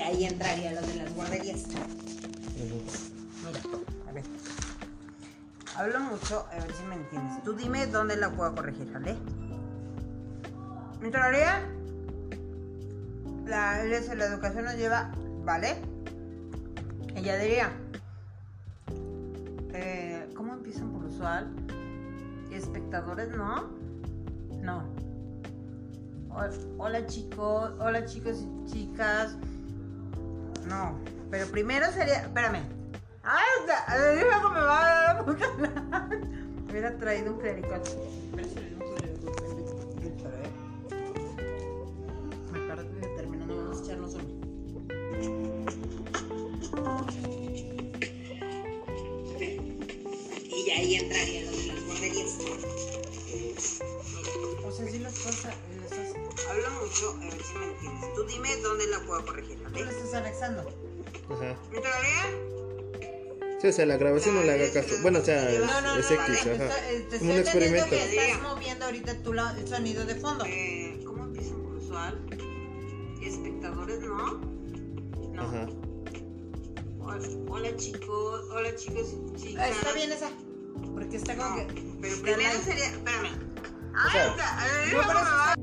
ahí entraría lo de las guarderías. Mira, a ver. Hablo mucho, a ver si me entiendes. Tú dime dónde la puedo corregir, ¿vale? En teoría, la, la educación nos lleva, ¿vale? Ella diría, eh, ¿cómo empiezan por usual? Espectadores, ¿no? No. Hol- Hola chicos, hola chicos y chicas. No, pero primero sería, espérame. Ay, o sea, eh, luego me va a dar boca. Hubiera traído un un eh. Me acuerdo que terminando vamos a echarnos uno. Y ya ahí entraría Hablo mucho, a ver si me entiendes. Tú dime dónde la puedo corregir, ¿vale? ¿Tú estás anexando? Ajá. ¿En teoría? Sí, o sea, la grabación no le haga caso. Bueno, o sea, No, no, no, es vale, X, ajá. está- eh, te Como un estoy entendiendo experimento. que estás moviendo ahorita tú la- el sonido de fondo. Eh, ¿Cómo empiezan por usual? Espectadores, ¿no? No. Ajá. Hola, chicos, hola chicos y chicas. Está bien esa. Porque está como No, que. pero primero sería, espérame. O sea, está-